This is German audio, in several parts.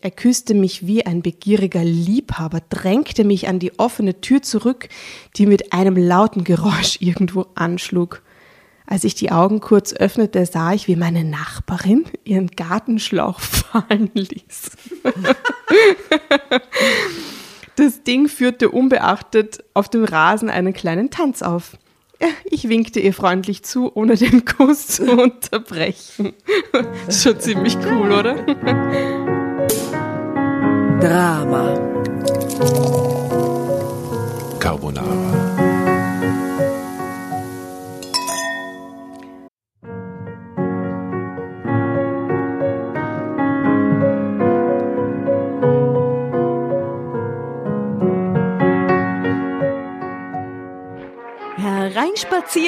Er küsste mich wie ein begieriger Liebhaber, drängte mich an die offene Tür zurück, die mit einem lauten Geräusch irgendwo anschlug. Als ich die Augen kurz öffnete, sah ich, wie meine Nachbarin ihren Gartenschlauch fallen ließ. Das Ding führte unbeachtet auf dem Rasen einen kleinen Tanz auf. Ich winkte ihr freundlich zu, ohne den Kuss zu unterbrechen. Schon ziemlich cool, oder? Drama. Carbonara.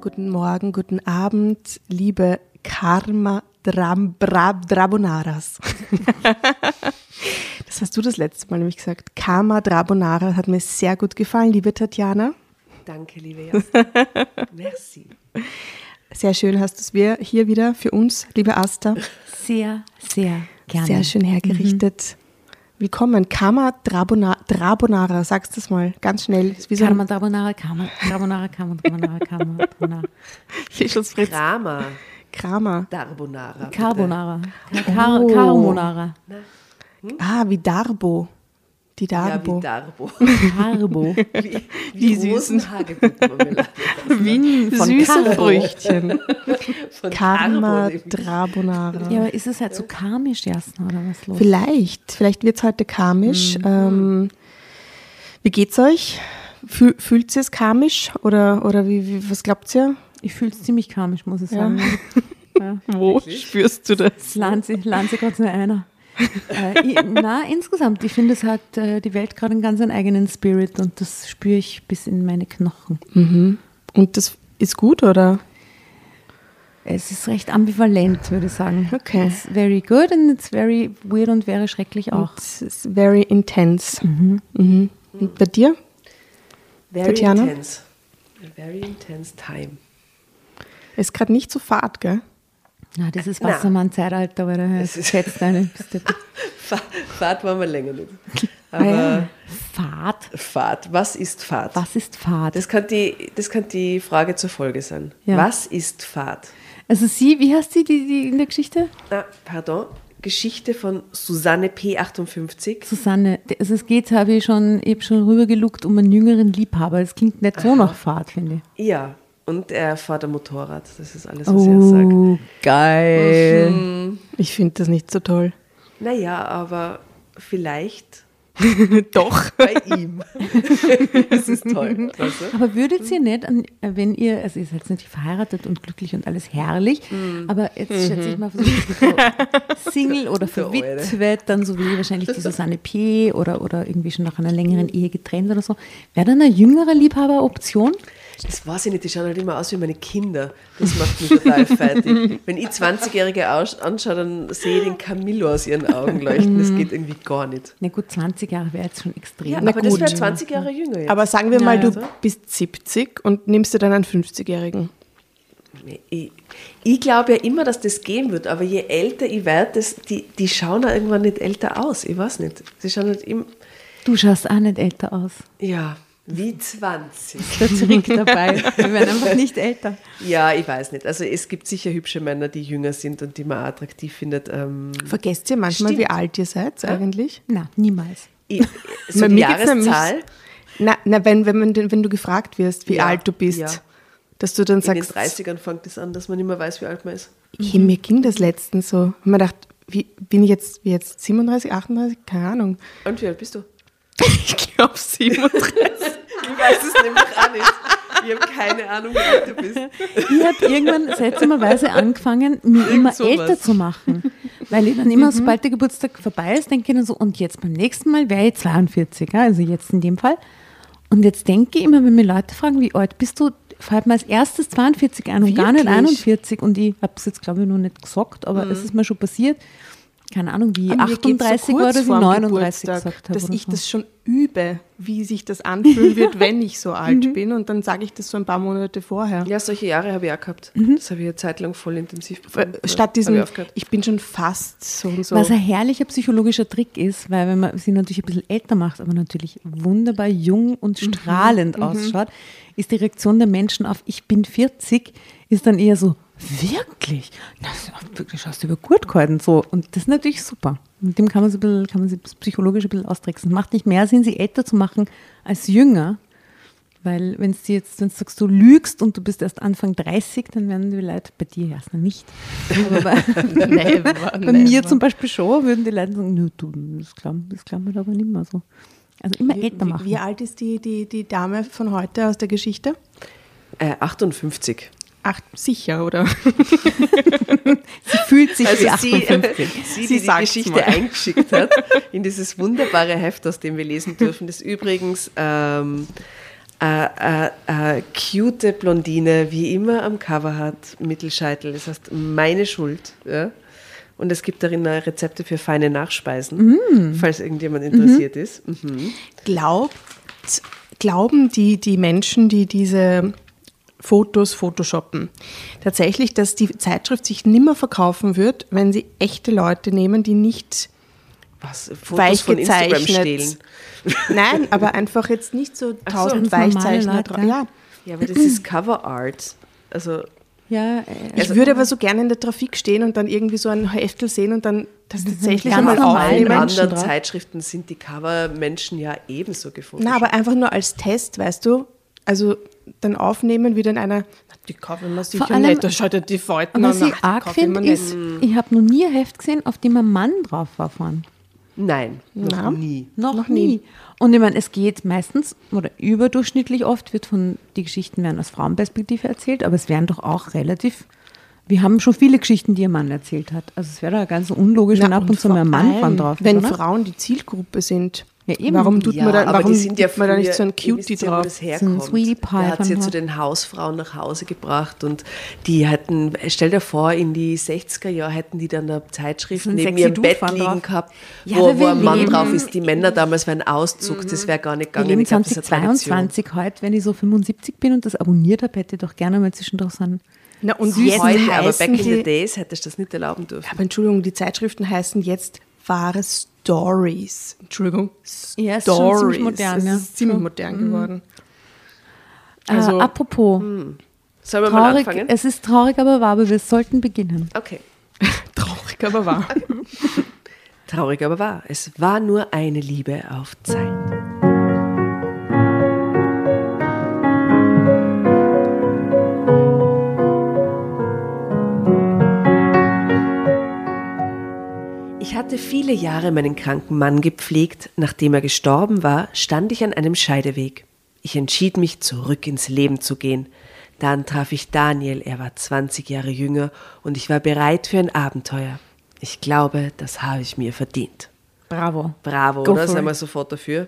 Guten Morgen, guten Abend, liebe Karma Dram, Bra, Drabonaras. das hast du das letzte Mal nämlich gesagt. Karma Drabonara hat mir sehr gut gefallen, liebe Tatjana. Danke, liebe Jasmin. Merci. Sehr schön hast du es wir hier wieder für uns, liebe Asta. Sehr, sehr gerne. Sehr schön hergerichtet. Willkommen, Karma Drabona, Drabonara, sagst du es mal ganz schnell. Ist Wie so Karma ein Carbonara, Karma Carbonara, Karma Carbonara, Karma Carbonara. Fischels Fritz. Drama. Kramer. Carbonara. bitte. Carbonara. Car Oh. Carbonara. Ah, wie Darbo. Die Ja, Darbo. wie Darbo. Carbo. Wie, wie süßen. Rosenhagebuttmarmelade. wie von süße Carbo. Früchtchen. Von Karma. Drabonara. Ja, aber ist es halt so karmisch, Jasna, oder was los? Vielleicht, vielleicht wird es heute karmisch. Ähm, wie geht's euch? Fühl, fühlt ihr es karmisch oder, oder wie, wie, was glaubt ihr? Ich fühle es ziemlich karmisch, muss ich Ja. sagen. Ja. Wo spürst du das? Lanze, Lanze Gott nur einer. Äh, na, insgesamt, ich finde, es hat äh, die Welt gerade einen ganz einen eigenen Spirit und das spüre ich bis in meine Knochen. Und das ist gut, oder? Es ist recht ambivalent, würde ich sagen. Okay. It's very good and it's very weird und very schrecklich auch. Es ist very intense. Mhm. Und bei dir? Very Tatjana? intense. A very intense time. Ist gerade nicht so fad, gell? Na, das ist. Wassermann-Zeitalter, aber da Es ist- schätzt eine. Fahrt waren wir länger nicht. Ah, Aber ja. Fahrt. Fahrt, was ist Fahrt? Was ist Fahrt? Das kann, die, das kann die Frage zur Folge sein. Ja. Was ist Fahrt? Also sie, wie heißt sie die, die in der Geschichte? Na, pardon. Geschichte von Susanne P58. Susanne. Also es geht, habe ich schon, ich habe schon rübergeluckt um einen jüngeren Liebhaber. Das klingt nicht so nach Fahrt, finde ich. Ja, Und er fährt ein Motorrad. Das ist alles, was er sagt. Oh, geil. Mhm. Ich finde das nicht so toll. Naja, aber vielleicht Doch. bei ihm. das ist toll. Weißt du? Aber würdet ihr nicht, an- wenn ihr, also ihr seid jetzt natürlich verheiratet und glücklich und alles herrlich, aber jetzt schätze ich mal, so Single oder verwitwet, dann so wie wahrscheinlich die Susanne P. oder, oder irgendwie schon nach einer längeren Ehe getrennt oder so, wäre dann eine jüngere Liebhaberoption? Das weiß ich nicht, die schauen halt immer aus wie meine Kinder. Das macht mich total fertig. Wenn ich 20-Jährige aus- anschaue, dann sehe ich den Camillo aus ihren Augen leuchten. Das geht irgendwie gar nicht. Na gut, 20 Jahre wäre jetzt schon extrem. Ja, Na aber das gut. wäre 20 Jahre jünger jetzt. Aber sagen wir mal, Ja, du ja. bist 70 und nimmst dir dann einen 50-Jährigen. ich, ich glaube ja immer, dass das gehen wird, aber je älter ich werde, das- die, die schauen ja irgendwann nicht älter aus. Ich weiß nicht. Sie schauen halt immer, Du schaust auch nicht älter aus. ja, wie 20. Der zurück dabei. Wir werden einfach nicht älter. Ja, ich weiß nicht. Also es gibt sicher hübsche Männer, die jünger sind und die man attraktiv findet. Ähm, Vergesst ihr manchmal, Stimmt. wie alt ihr seid eigentlich? Na, niemals. ich, so Bei die Jahreszahl Na, na wenn, wenn, man, wenn du gefragt wirst, wie Ja, alt du bist, ja. dass du dann in den sagst, 30ern fängt es an, dass man nicht mehr weiß, wie alt man ist. hey, mir ging das letztens so. Und man dachte, wie, bin ich jetzt, wie jetzt 37, 38? Keine Ahnung. Und wie alt bist du? Ich glaube 37. Ich weiß es nämlich auch nicht. Ich habe keine Ahnung, wie alt du bist. Ich habe irgendwann seltsamerweise angefangen, mich immer sowas. älter zu machen. Weil ich dann immer, sobald der Geburtstag vorbei ist, denke ich dann so, und jetzt beim nächsten Mal wäre ich 42, ja, also jetzt in dem Fall. Und jetzt denke ich immer, wenn mir Leute fragen, wie alt bist du, fällt mir als erstes 42 ein und gar nicht Wirklich? 41. Und ich habe es jetzt, glaube ich, noch nicht gesagt, aber es ist mir schon passiert. Keine Ahnung, wie Aber mir geht's 38 so ich vorm 39 Geburtstag, gesagt habe. Dass oder ich so. das schon übe, wie sich das anfühlen wird, wenn ich so alt bin. Und dann sage ich das so ein paar Monate vorher. Ja, solche Jahre habe ich auch gehabt. Das habe ich eine Zeit lang voll intensiv bekommen. Statt diesem, ich ich bin schon fast so und so. Was ein herrlicher psychologischer Trick ist, weil wenn man sie natürlich ein bisschen älter macht, aber natürlich wunderbar jung und Mhm, strahlend ausschaut, ist die Reaktion der Menschen auf ich bin 40 ist dann eher so, wirklich? Das, wirklich hast du über gut gehalten. So. Und das ist natürlich super. Mit dem kann man, so ein bisschen, kann man sich psychologisch ein bisschen austricksen. Es macht nicht mehr Sinn, sie älter zu machen als jünger. Weil wenn du jetzt, wenn du sagst, du lügst und du bist erst Anfang 30, dann werden die Leute bei dir erst noch nicht. Aber bei, Never, bei mir zum Beispiel schon, würden die Leute sagen, "Nö, du, das glauben, das glauben wir aber nicht mehr so. Also immer älter wie, machen. wie alt ist die, die, die Dame von heute aus der Geschichte? Äh, 58. Ach, sicher, oder? Sie fühlt sich wie Also sie, 58. sie, die Sie die sagt's Geschichte mal. eingeschickt hat, in dieses wunderbare Heft, aus dem wir lesen dürfen, das übrigens ähm, äh, äh, äh, cute Blondine wie immer am Cover hat, Mittelscheitel. Das heißt, meine Schuld. Ja? Und es gibt darin äh, Rezepte für feine Nachspeisen, falls irgendjemand interessiert ist. Mhm. Glaubt, glauben die, die Menschen, die diese Fotos photoshoppen, tatsächlich, dass die Zeitschrift sich nimmer verkaufen wird, wenn sie echte Leute nehmen, die nicht Was? Fotos weich von Instagram gezeichnet. stehlen. Nein, aber einfach jetzt nicht so so. tausend normale Weichzeichner drauf. ja. Ja. Aber das ist Cover Art. Also Ja, äh, Ich würde aber so gerne in der Trafik stehen und dann irgendwie so ein Heftel sehen und dann das tatsächlich einmal in aufnehmen. Menschen anderen. Zeitschriften sind die Cover-Menschen ja ebenso gefunden. Na, aber einfach nur als Test, weißt du? Also dann aufnehmen, wie dann einer, "Na, die kaufen wir sicher Vor allem- nicht, da schaut ja die Falten was an, ich ach, die arg finde, nicht." ist, ich habe noch nie ein Heft gesehen, auf dem ein Mann drauf war vorne. Nein, noch Na? nie. Noch, Noch nie. nie. Und ich meine, es geht meistens oder überdurchschnittlich oft, wird von, die Geschichten werden aus Frauenperspektive erzählt, aber es werden doch auch relativ, wir haben schon viele Geschichten, die ein Mann erzählt hat. Also es wäre doch ganz unlogisch, wenn ab und zu mal ein Mann allem, drauf ist, Wenn oder? Frauen die Zielgruppe sind, Ja, eben. warum tut Ja, man da, aber warum die sind ja tut man da nicht so ein früher- Cutie ja, drauf? das So ein herkommt. Sweetie Pie Der hat sie von zu den Hausfrauen nach Hause gebracht und die hatten, stell dir vor, in die 60er Jahre hätten die dann eine Zeitschrift So ein neben ihrem Bett liegen drauf. gehabt, Ja, wo, wo wir ein Mann leben- drauf ist. Die Männer damals wären Auszug, das wäre gar nicht Wir gegangen. leben Ich eine Tradition. 2022 heute, wenn ich so 75 bin und das abonniert habe, hätte ich doch gerne mal zwischendurch so einen Na, und Süß jetzt heute, aber back in the days hättest du das nicht erlauben dürfen. aber Entschuldigung, die Zeitschriften heißen jetzt wahre Stories. Entschuldigung, Ja, ist schon Stories. ziemlich modern, Es ja. ist ziemlich modern geworden. Also, Also- apropos, Sollen wir mal traurig, anfangen? es ist traurig, aber wahr, aber wir sollten beginnen. Okay. Traurig, aber wahr. Traurig aber wahr. Es war nur eine Liebe auf Zeit. Ich hatte viele Jahre meinen kranken Mann gepflegt. Nachdem er gestorben war, stand ich an einem Scheideweg. Ich entschied mich, zurück ins Leben zu gehen. Dann traf ich Daniel, er war 20 Jahre jünger und ich war bereit für ein Abenteuer. Ich glaube, das habe ich mir verdient. Bravo. Bravo, Go oder? wir it. sofort dafür.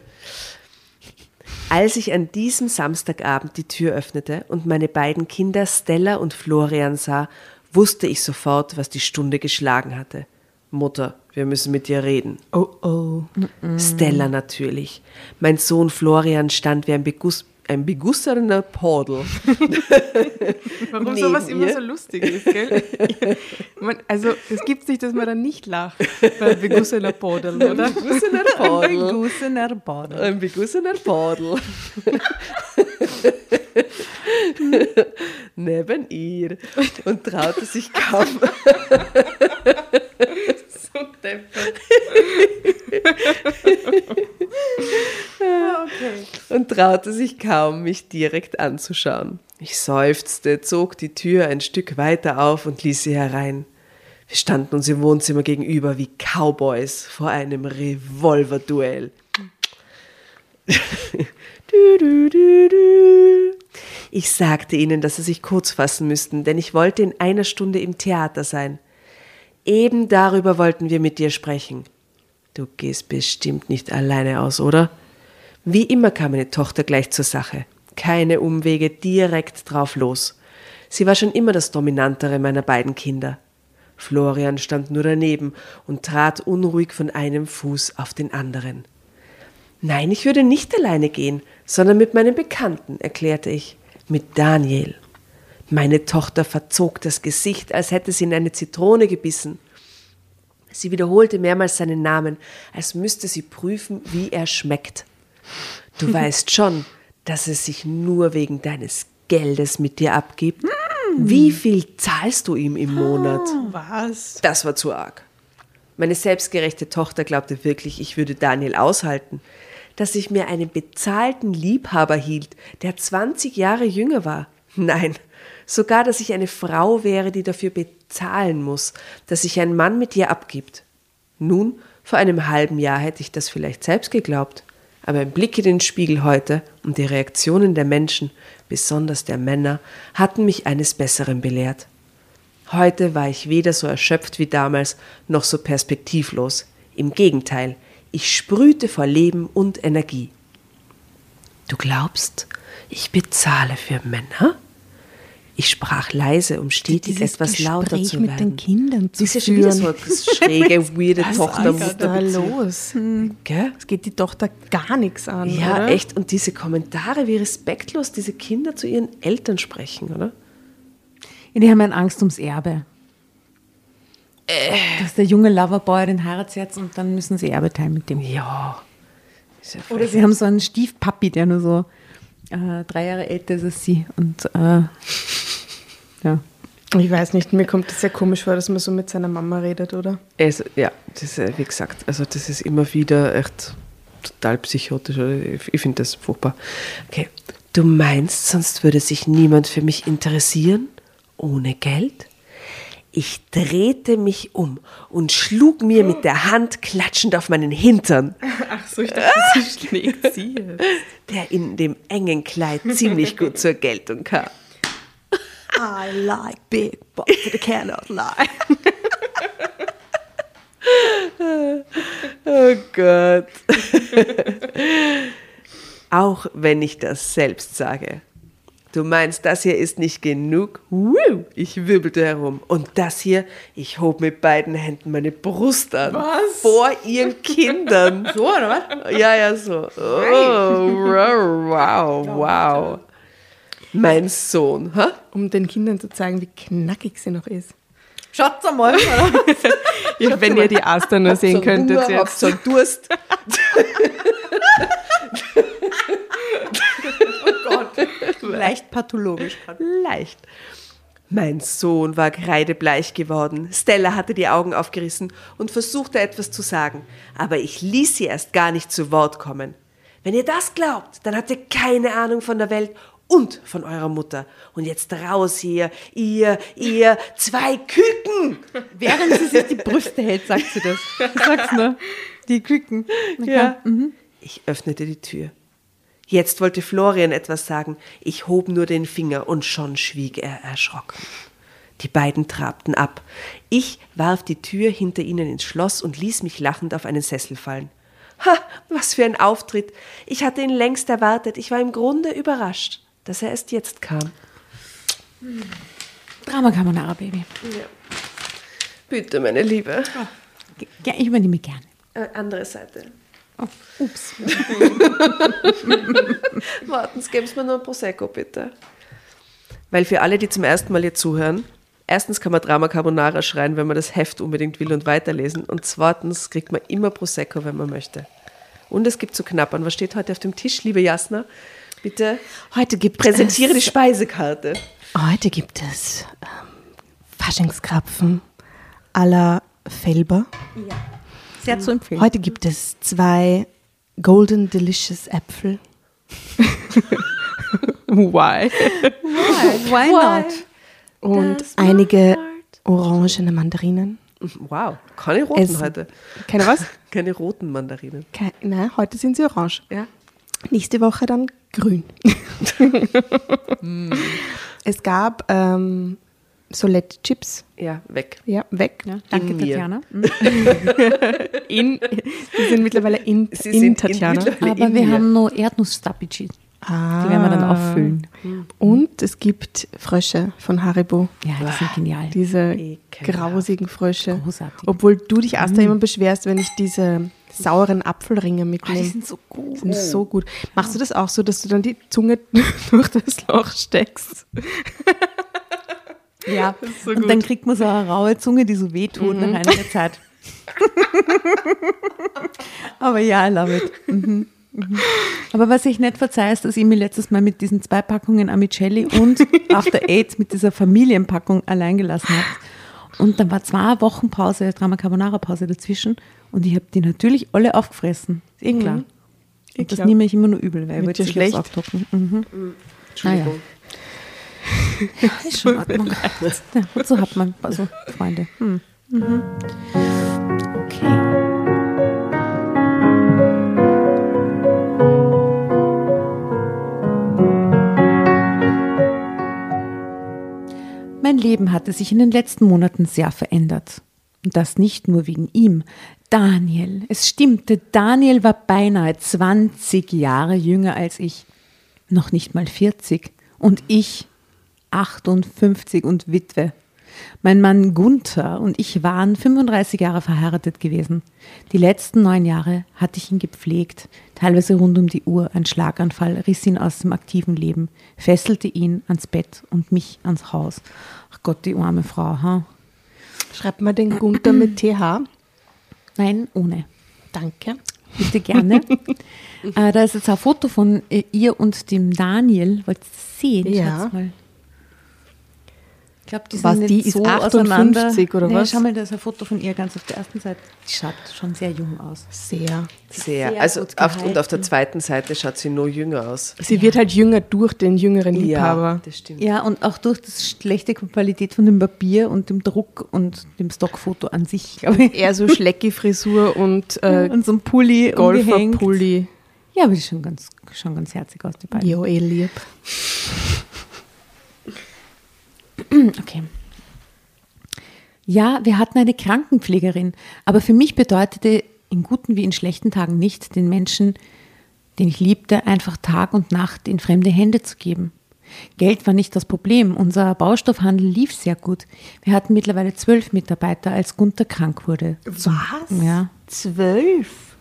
Als ich an diesem Samstagabend die Tür öffnete und meine beiden Kinder Stella und Florian sah, wusste ich sofort, was die Stunde geschlagen hatte. Mutter, wir müssen mit dir reden. Oh oh. Stella natürlich. Mein Sohn Florian stand wie ein, Beguss, ein begussener Podel. Warum Neben sowas immer ihr. so lustig ist, gell? man, also, es gibt nicht, dass man dann nicht lacht bei begussener Podel, oder? Begussener Podel. Begussener Bordel. Ein begussener Podel. Neben ihr und traute sich kaum. So deppert. und traute sich kaum, mich direkt anzuschauen. Ich seufzte, zog die Tür ein Stück weiter auf und ließ sie herein. Wir standen uns im Wohnzimmer gegenüber wie Cowboys vor einem Revolverduell. du, du, du, du. Ich sagte ihnen, dass sie sich kurz fassen müssten, denn ich wollte in einer Stunde im Theater sein. Eben darüber wollten wir mit dir sprechen. Du gehst bestimmt nicht alleine aus, oder? Wie immer kam meine Tochter gleich zur Sache. Keine Umwege, direkt drauf los. Sie war schon immer das Dominantere meiner beiden Kinder. Florian stand nur daneben und trat unruhig von einem Fuß auf den anderen. Nein, ich würde nicht alleine gehen, sondern mit meinem Bekannten, erklärte ich. Mit Daniel. Meine Tochter verzog das Gesicht, als hätte sie in eine Zitrone gebissen. Sie wiederholte mehrmals seinen Namen, als müsste sie prüfen, wie er schmeckt. Du weißt schon, dass es sich nur wegen deines Geldes mit dir abgibt. Wie viel zahlst du ihm im Monat? Was? Das war zu arg. Meine selbstgerechte Tochter glaubte wirklich, ich würde Daniel aushalten, dass ich mir einen bezahlten Liebhaber hielt, der 20 Jahre jünger war. Nein, sogar, dass ich eine Frau wäre, die dafür bezahlen muss, dass sich ein Mann mit ihr abgibt. Nun, vor einem halben Jahr hätte ich das vielleicht selbst geglaubt, aber ein Blick in den Spiegel heute und die Reaktionen der Menschen, besonders der Männer, hatten mich eines Besseren belehrt. Heute war ich weder so erschöpft wie damals, noch so perspektivlos. Im Gegenteil, ich sprühte vor Leben und Energie. Du glaubst, ich bezahle für Männer? Ich sprach leise, um stetig Dieses etwas lauter Gespräch zu mit werden. den Kindern zu Das ist schon wieder führen. so eine schräge, weirde Was ist da los? Gell? Es geht die Tochter gar nichts an, Ja, oder? echt. Und diese Kommentare, wie respektlos diese Kinder zu ihren Eltern sprechen, oder? Ja, die haben eine Angst ums Erbe. Dass der junge Loverboy den heiratet jetzt und dann müssen sie Erbe teilen mit dem. Ja. Ja Oder sie haben so einen Stiefpapi, der nur so äh, drei Jahre älter ist als sie. Und äh, ja. Ich weiß nicht, mir kommt es sehr komisch vor, dass man so mit seiner Mama redet, oder? Es, ja, das äh, wie gesagt, also das ist immer wieder echt total psychotisch. oder? Ich, ich finde das furchtbar. Okay, du meinst, sonst würde sich niemand für mich interessieren? Ohne Geld? Ich drehte mich um und schlug mir mit der Hand klatschend auf meinen Hintern, Ach so, ich dachte, sie schlägt sie jetzt. der in dem engen Kleid ziemlich gut zur Geltung kam. I like big, but I cannot lie. Oh Gott. Auch wenn ich das selbst sage. Du meinst, das hier ist nicht genug? Woo! Ich wirbelte herum. Und das hier, ich hob mit beiden Händen meine Brust an. Was? Vor ihren Kindern. So, oder was? Ja, ja, so. Oh, wow, wow, wow. Mein Sohn, hä? Um den Kindern zu zeigen, wie knackig sie noch ist. Schaut's einmal. Ja, wenn ihr die Aster nur sehen So könntet Hunger, jetzt. so einen Durst. Leicht pathologisch. Leicht. Mein Sohn war kreidebleich geworden. Stella hatte die Augen aufgerissen und versuchte etwas zu sagen, aber ich ließ sie erst gar nicht zu Wort kommen. Wenn ihr das glaubt, dann habt ihr keine Ahnung von der Welt und von eurer Mutter. Und jetzt raus hier, ihr, ihr zwei Küken! Während sie sich die Brüste hält, sagt sie das. Sag's nur. Die Küken. Okay. Ja. Ich öffnete die Tür. Jetzt wollte Florian etwas sagen. Ich hob nur den Finger und schon schwieg er erschrocken. Die beiden trabten ab. Ich warf die Tür hinter ihnen ins Schloss und ließ mich lachend auf einen Sessel fallen. Ha, was für ein Auftritt. Ich hatte ihn längst erwartet. Ich war im Grunde überrascht, dass er erst jetzt kam. Drama Carbonara, Baby. Bitte, meine Liebe. Ja, ich übernehme gerne. Äh, andere Seite. Oh, ups. Warten, geben Sie mir nur ein Prosecco, bitte. Weil für alle, die zum ersten Mal hier zuhören, erstens kann man Drama Carbonara schreien, wenn man das Heft unbedingt will und weiterlesen. Und zweitens kriegt man immer Prosecco, wenn man möchte. Und es gibt zu knappern. Was steht heute auf dem Tisch, liebe Jasna? Bitte Heute gibt präsentiere die es, Speisekarte. Heute gibt es ähm, Faschingskrapfen à la Felber. Sehr zu empfehlen. Heute gibt es zwei Golden Delicious Äpfel. Why? Why not? Und Das einige orangene Mandarinen. Wow, keine roten Es- heute. Keine was? Keine roten Mandarinen. Ke nein, heute sind sie orange. Ja. Nächste Woche dann grün. Es gab ähm, Solette-Chips. Ja, weg. Ja, weg. Ja, danke, In. Tatjana. In, die sind mittlerweile in, Sie in sind in Tatjana. mittlerweile- Aber in wir mir. haben noch Erdnussstapici. ah. Die werden wir dann auffüllen. Und es gibt Frösche von Haribo. Ja, die sind genial. Diese Ekelhaft. grausigen Frösche. Großartig. Obwohl du dich erst immer beschwerst, wenn ich diese sauren Apfelringe Ah, die mitnehme. sind so gut. Die sind so gut. Machst du das auch so, dass du dann die Zunge durch das Loch steckst? Ja, so und dann kriegt man so eine raue Zunge, die so wehtut nach einiger Zeit. Aber ja, I love it. Mhm. Mhm. Aber was ich nicht verzeihe, ist, dass ihr mir letztes Mal mit diesen zwei Packungen Amicelli und After Eight mit dieser Familienpackung allein gelassen habt. Und dann war zwei Wochen Pause, Drama Carbonara Pause dazwischen und ich habe die natürlich alle aufgefressen. Ist eh klar. Eh Und das nehme ich immer nur übel, weil ich Wird wollte schlecht? aufs Aufdrucken. Mhm. Entschuldigung. Ist schon in Ordnung. Ja, und so hat man also Freunde. Hm. Mhm. Okay. Mein Leben hatte sich in den letzten Monaten sehr verändert. Und das nicht nur wegen ihm. Daniel, es stimmte, Daniel war beinahe 20 Jahre jünger als ich. Noch nicht mal 40. Und ich 58 und Witwe. Mein Mann Gunther und ich waren 35 Jahre verheiratet gewesen. Die letzten neun Jahre hatte ich ihn gepflegt, teilweise rund um die Uhr. Ein Schlaganfall riss ihn aus dem aktiven Leben, fesselte ihn ans Bett und mich ans Haus. Ach Gott, die arme Frau, ha? Schreibt mal den Gunther mit TH. Nein, ohne. Danke. Bitte gerne. äh, da ist jetzt ein Foto von äh, ihr und dem Daniel. Wollt ihr das sehen? Ja. Schaut's mal. Ich glaube, die sind Was, nicht die ist so 58 auseinander. oder nee, was? Schau mal, da ist ein Foto von ihr ganz auf der ersten Seite. Die schaut schon sehr jung aus. Sehr. Sehr. Sehr also gut auf, und auf der zweiten Seite schaut sie nur jünger aus. Sie wird halt jünger durch den jüngeren Ja, Liebhaber. das stimmt. Ja, und auch durch die schlechte Qualität von dem Papier und dem Druck und dem Stockfoto an sich, glaube ich. Eher so Schlecki-Frisur und äh, Und so ein Pulli. Golfer-Pulli. Ja, aber die schauen ganz, schauen ganz herzig aus, die beiden. Jo, eh lieb. Okay. Ja, wir hatten eine Krankenpflegerin, aber für mich bedeutete in guten wie in schlechten Tagen nicht, den Menschen, den ich liebte, einfach Tag und Nacht in fremde Hände zu geben. Geld war nicht das Problem. Unser Baustoffhandel lief sehr gut. Wir hatten mittlerweile zwölf Mitarbeiter, als Gunther krank wurde. Was? Ja. Zwölf?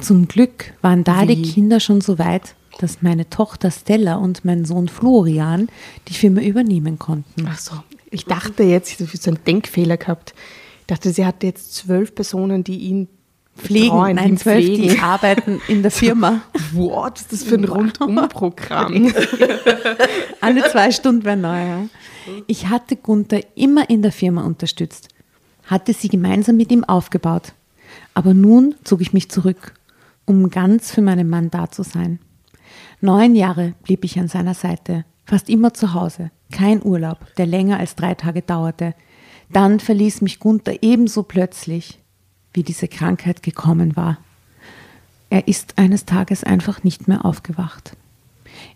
Zum Glück waren da die Wie? Kinder schon so weit, dass meine Tochter Stella und mein Sohn Florian die Firma übernehmen konnten. Ach so. Ich dachte jetzt, ich habe so einen Denkfehler gehabt. Ich dachte, sie hatte jetzt zwölf Personen, die ihn Pflegen, betreuen, nein, zwölf, die arbeiten in der Firma. What ist das für ein Rundumprogramm? Alle zwei Stunden wäre neu. Ja. Ich hatte Gunther immer in der Firma unterstützt, hatte sie gemeinsam mit ihm aufgebaut. Aber nun zog ich mich zurück, um ganz für meinen Mann da zu sein. Neun Jahre blieb ich an seiner Seite, fast immer zu Hause, kein Urlaub, der länger als drei Tage dauerte. Dann verließ mich Gunther ebenso plötzlich, wie diese Krankheit gekommen war. Er ist eines Tages einfach nicht mehr aufgewacht.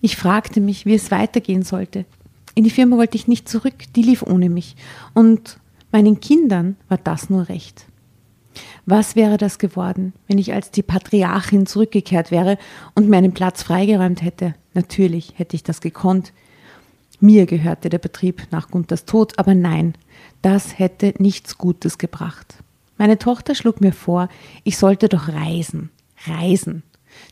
Ich fragte mich, wie es weitergehen sollte. In die Firma wollte ich nicht zurück, die lief ohne mich. Und meinen Kindern war das nur recht. Was wäre das geworden, wenn ich als die Patriarchin zurückgekehrt wäre und meinen Platz freigeräumt hätte? Natürlich hätte ich das gekonnt. Mir gehörte der Betrieb nach Gunthers Tod, aber nein, das hätte nichts Gutes gebracht. Meine Tochter schlug mir vor, ich sollte doch reisen. Reisen.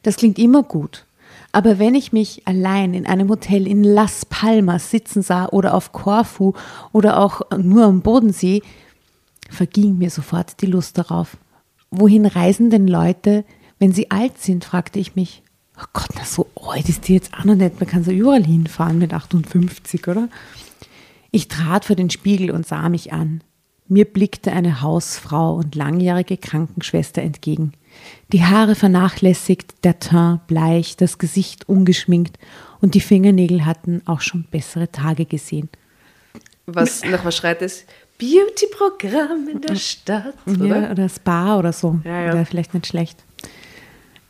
Das klingt immer gut. Aber wenn ich mich allein in einem Hotel in Las Palmas sitzen sah oder auf Korfu oder auch nur am Bodensee, verging mir sofort die Lust darauf. Wohin reisen denn Leute, wenn sie alt sind, fragte ich mich. Oh Gott, na so alt ist die jetzt auch noch nicht. Man kann so überall hinfahren mit 58, oder? Ich trat vor den Spiegel und sah mich an. Mir blickte eine Hausfrau und langjährige Krankenschwester entgegen. Die Haare vernachlässigt, der Teint bleich, das Gesicht ungeschminkt und die Fingernägel hatten auch schon bessere Tage gesehen. Was, nach was schreit es? Beauty-Programm in der Stadt, oder? Ja, oder Spa oder so. Ja, ja. Wäre vielleicht nicht schlecht.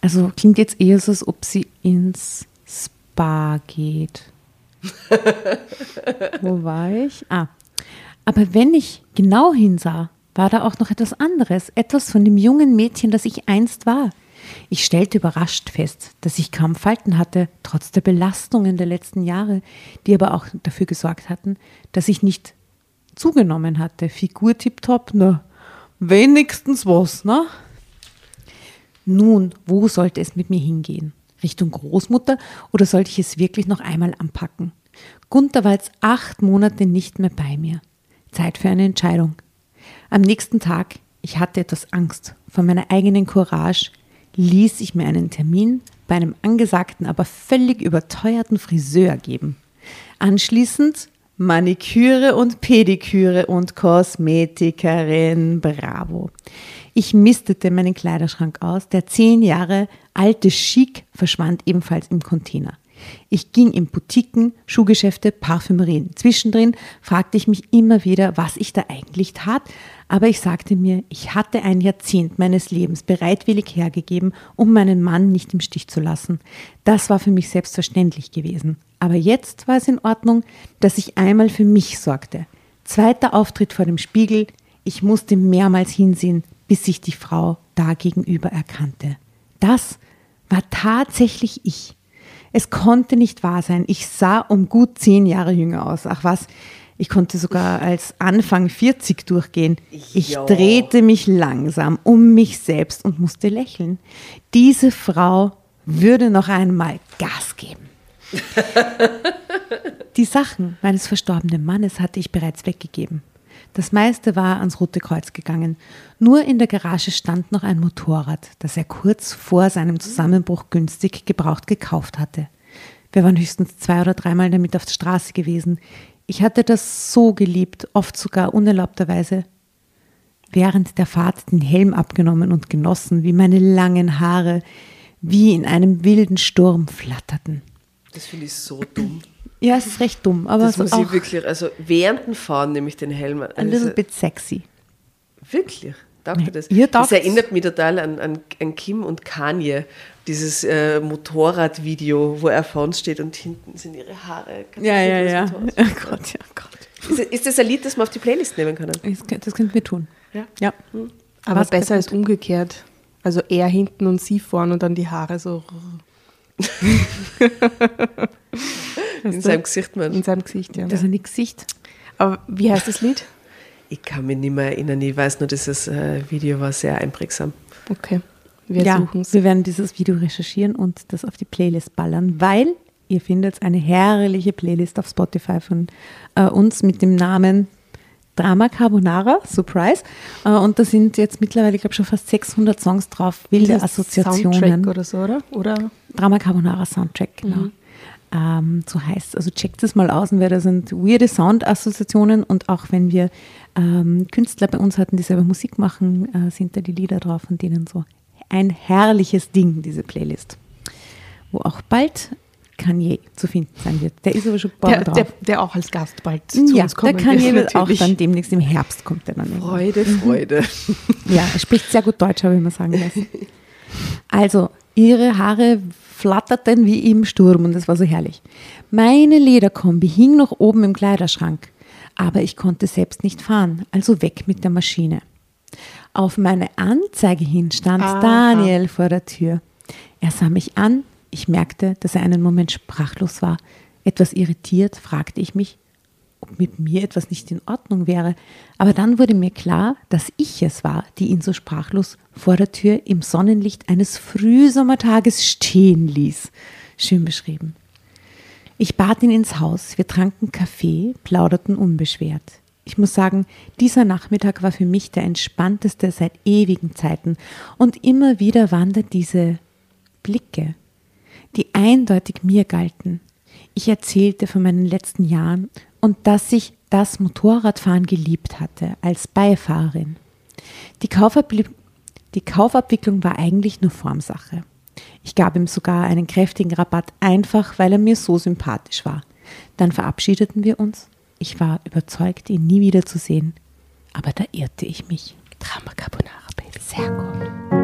Also klingt jetzt eher so, als ob sie ins Spa geht. Wo war ich? Ah. Aber wenn ich genau hinsah, war da auch noch etwas anderes, etwas von dem jungen Mädchen, das ich einst war. Ich stellte überrascht fest, dass ich kaum Falten hatte, trotz der Belastungen der letzten Jahre, die aber auch dafür gesorgt hatten, dass ich nicht zugenommen hatte. Figur tipptopp, na, wenigstens was, ne? Nun, wo sollte es mit mir hingehen? Richtung Großmutter oder sollte ich es wirklich noch einmal anpacken? Gunther war jetzt acht Monate nicht mehr bei mir. Zeit für eine Entscheidung. Am nächsten Tag, ich hatte etwas Angst vor meiner eigenen Courage, ließ ich mir einen Termin bei einem angesagten, aber völlig überteuerten Friseur geben. Anschließend Maniküre und Pediküre und Kosmetikerin, bravo. Ich mistete meinen Kleiderschrank aus. Der zehn Jahre alte Chic verschwand ebenfalls im Container. Ich ging in Boutiquen, Schuhgeschäfte, Parfümerien. Zwischendrin fragte ich mich immer wieder, was ich da eigentlich tat, aber ich sagte mir, ich hatte ein Jahrzehnt meines Lebens bereitwillig hergegeben, um meinen Mann nicht im Stich zu lassen. Das war für mich selbstverständlich gewesen. Aber jetzt war es in Ordnung, dass ich einmal für mich sorgte. Zweiter Auftritt vor dem Spiegel. Ich musste mehrmals hinsehen, bis sich die Frau da gegenüber erkannte. Das war tatsächlich ich. Es konnte nicht wahr sein. Ich sah um gut zehn Jahre jünger aus. Ach was, ich konnte sogar als Anfang 40 durchgehen. Ich Ja. drehte mich langsam um mich selbst und musste lächeln. Diese Frau würde noch einmal Gas geben. Die Sachen meines verstorbenen Mannes hatte ich bereits weggegeben. Das meiste war ans Rote Kreuz gegangen. Nur in der Garage stand noch ein Motorrad, das er kurz vor seinem Zusammenbruch günstig gebraucht gekauft hatte. Wir waren höchstens zwei oder dreimal damit auf der Straße gewesen. Ich hatte das so geliebt, oft sogar unerlaubterweise. Während der Fahrt den Helm abgenommen und genossen, wie meine langen Haare wie in einem wilden Sturm flatterten. Das finde ich so dumm. Ja, es ist recht dumm, aber Das so muss ich wirklich, also während dem Fahren nehme ich den Helm an. little Also, bit sexy. Wirklich? Taugt das? ihr das erinnert mich total an, an, an Kim und Kanye, dieses äh, Motorradvideo, wo er vorne steht und hinten sind ihre Haare. Ja, ja, ja. Oh Gott, ja, Gott. Ist, ist das ein Lied, das wir auf die Playlist nehmen können? Das, könnt- das könnten wir tun. Ja. Ja. Aber Was besser als umgekehrt. Also er hinten und sie vorn und dann die Haare so In seinem Gesicht, man. in seinem Gesicht. Ja. Das ist ein Gesicht. Aber wie heißt das Lied? Ich kann mich nicht mehr erinnern. Ich weiß nur, dieses äh, Video war sehr einprägsam. Okay, wir ja, suchen es. wir werden dieses Video recherchieren und das auf die Playlist ballern, weil ihr findet eine herrliche Playlist auf Spotify von äh, uns mit dem Namen Drama Carbonara, Surprise. Äh, und da sind jetzt mittlerweile, ich glaube schon fast 600 Songs drauf, wilde Assoziationen. Soundtrack oder so, oder? Oder Drama Carbonara Soundtrack, genau. Mhm. Ähm, so heißt es. Also checkt es mal aus, weil da sind weirde Soundassoziationen und auch wenn wir ähm, Künstler bei uns hatten, die selber Musik machen, äh, sind da die Lieder drauf von denen so ein herrliches Ding, diese Playlist. Wo auch bald Kanye zu finden sein wird. Der ist aber schon der, bald der, drauf. der auch als Gast bald zu ja, uns kommen der Kanye wird, auch dann demnächst im Herbst kommt er dann. Freude, Freude. Ja, er spricht sehr gut Deutsch, habe ich mal sagen lassen. Also, ihre Haare flatterten wie im Sturm und das war so herrlich. Meine Lederkombi hing noch oben im Kleiderschrank, aber ich konnte selbst nicht fahren, also weg mit der Maschine. Auf meine Anzeige hin stand Aha. Daniel vor der Tür. Er sah mich an, ich merkte, dass er einen Moment sprachlos war. Etwas irritiert fragte ich mich, ob mit mir etwas nicht in Ordnung wäre. Aber dann wurde mir klar, dass ich es war, die ihn so sprachlos vor der Tür im Sonnenlicht eines Frühsommertages stehen ließ. Schön beschrieben. Ich bat ihn ins Haus, wir tranken Kaffee, plauderten unbeschwert. Ich muss sagen, dieser Nachmittag war für mich der entspannteste seit ewigen Zeiten und immer wieder waren diese Blicke, die eindeutig mir galten. Ich erzählte von meinen letzten Jahren und dass ich das Motorradfahren geliebt hatte als Beifahrerin. Die, Kaufabli die Kaufabwicklung war eigentlich nur Formsache. Ich gab ihm sogar einen kräftigen Rabatt, einfach weil er mir so sympathisch war. Dann verabschiedeten wir uns. Ich war überzeugt, ihn nie wiederzusehen. Aber da irrte ich mich. Drama Carbonara, Baby. Sehr gut.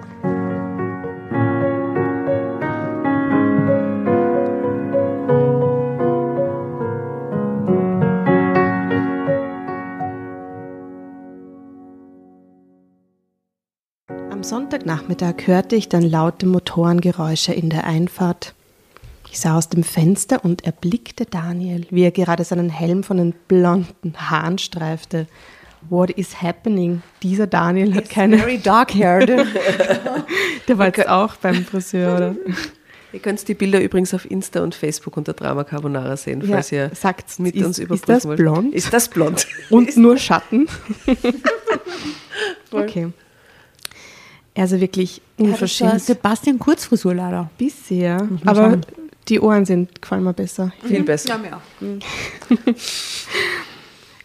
Am Sonntagnachmittag hörte ich dann laute Motorengeräusche in der Einfahrt. Ich sah aus dem Fenster und erblickte Daniel, wie er gerade seinen Helm von den blonden Haaren streifte. What is happening? Dieser Daniel hat keine. Very dark haired. Der war jetzt auch beim Friseur, oder? Ihr könnt die Bilder übrigens auf Insta und Facebook unter Drama Carbonara sehen, falls ihr sagt's, mit ist, uns ist überprüfen das wollt. blond? Ist das blond? Und nur Schatten? okay. Also wirklich unverschämt. Sebastian Kurzfrisur leider. Bisher. Aber schauen. die Ohren sind, gefallen mir besser. Viel besser. mir auch.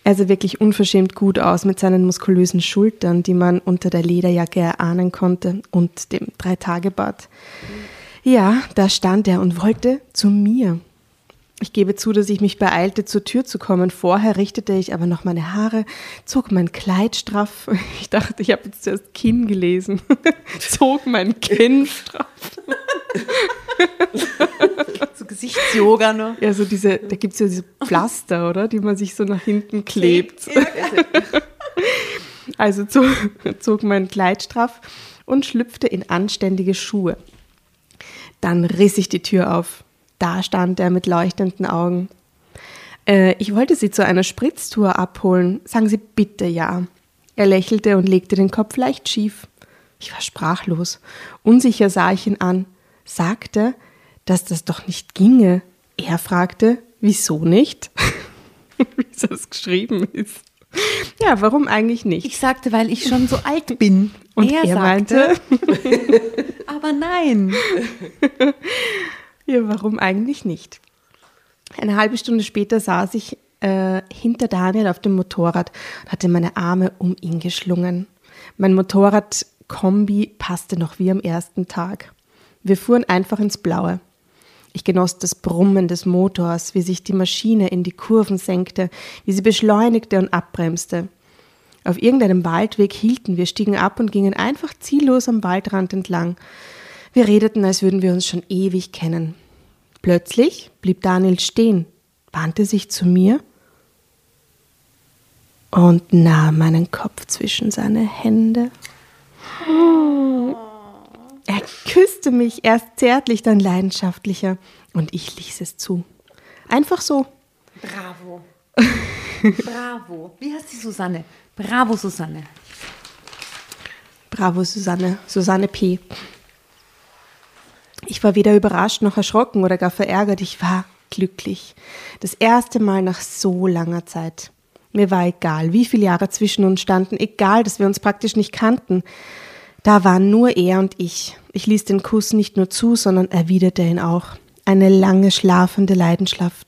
Er sah wirklich unverschämt gut aus mit seinen muskulösen Schultern, die man unter der Lederjacke erahnen konnte, und dem Dreitagebart. Ja, da stand er und wollte zu mir. Ich gebe zu, dass ich mich beeilte, zur Tür zu kommen. Vorher richtete ich aber noch meine Haare, zog mein Kleid straff. Ich dachte, ich habe jetzt zuerst Kinn gelesen. zog mein Kinn straff. So Gesichtsyoga noch. Ja, so diese, da gibt es ja diese Pflaster, oder? Die man sich so nach hinten klebt. Also zog, zog mein Kleid straff und schlüpfte in anständige Schuhe. Dann riss ich die Tür auf. Da stand er mit leuchtenden Augen. Äh, ich wollte Sie zu einer Spritztour abholen. Sagen Sie bitte ja. Er lächelte und legte den Kopf leicht schief. Ich war sprachlos. Unsicher sah ich ihn an, sagte, dass das doch nicht ginge. Er fragte, wieso nicht? Wie das geschrieben ist. Ja, warum eigentlich nicht? Ich sagte, weil ich schon so alt bin. Und er, meinte, aber nein. ja, warum eigentlich nicht? Eine halbe Stunde später saß ich äh, hinter Daniel auf dem Motorrad und hatte meine Arme um ihn geschlungen. Mein Motorradkombi passte noch wie am ersten Tag. Wir fuhren einfach ins Blaue. Ich genoss das Brummen des Motors, wie sich die Maschine in die Kurven senkte, wie sie beschleunigte und abbremste. Auf irgendeinem Waldweg hielten wir, stiegen ab und gingen einfach ziellos am Waldrand entlang. Wir redeten, als würden wir uns schon ewig kennen. Plötzlich blieb Daniel stehen, wandte sich zu mir und nahm meinen Kopf zwischen seine Hände. Er küsste mich erst zärtlich, dann leidenschaftlicher und ich ließ es zu. Einfach so. Bravo. Bravo. Wie heißt die Susanne? Bravo, Susanne. Bravo, Susanne. Susanne P. Ich war weder überrascht noch erschrocken oder gar verärgert. Ich war glücklich. Das erste Mal nach so langer Zeit. Mir war egal, wie viele Jahre zwischen uns standen, egal, dass wir uns praktisch nicht kannten. Da waren nur er und ich. Ich ließ den Kuss nicht nur zu, sondern erwiderte ihn auch. Eine lange schlafende Leidenschaft,